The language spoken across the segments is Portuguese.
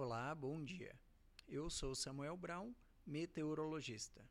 Olá, bom dia. Eu sou Samuel Brown, meteorologista.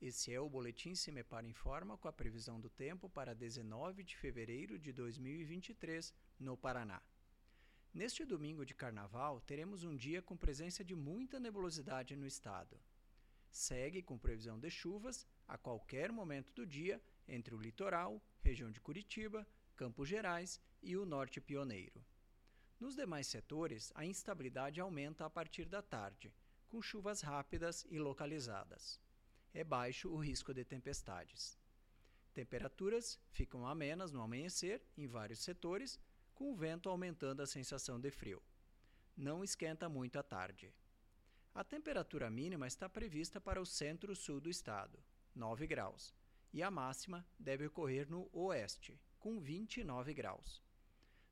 Esse é o Boletim Cimepar Informa com a previsão do tempo para 19 de fevereiro de 2023, no Paraná. Neste domingo de carnaval, teremos um dia com presença de muita nebulosidade no estado. Segue com previsão de chuvas a qualquer momento do dia entre o litoral, região de Curitiba, Campos Gerais e o norte pioneiro. Nos demais setores, a instabilidade aumenta a partir da tarde, com chuvas rápidas e localizadas. É baixo o risco de tempestades. Temperaturas ficam amenas no amanhecer em vários setores, com o vento aumentando a sensação de frio. Não esquenta muito à tarde. A temperatura mínima está prevista para o centro-sul do estado, 9 graus, e a máxima deve ocorrer no oeste, com 29 graus.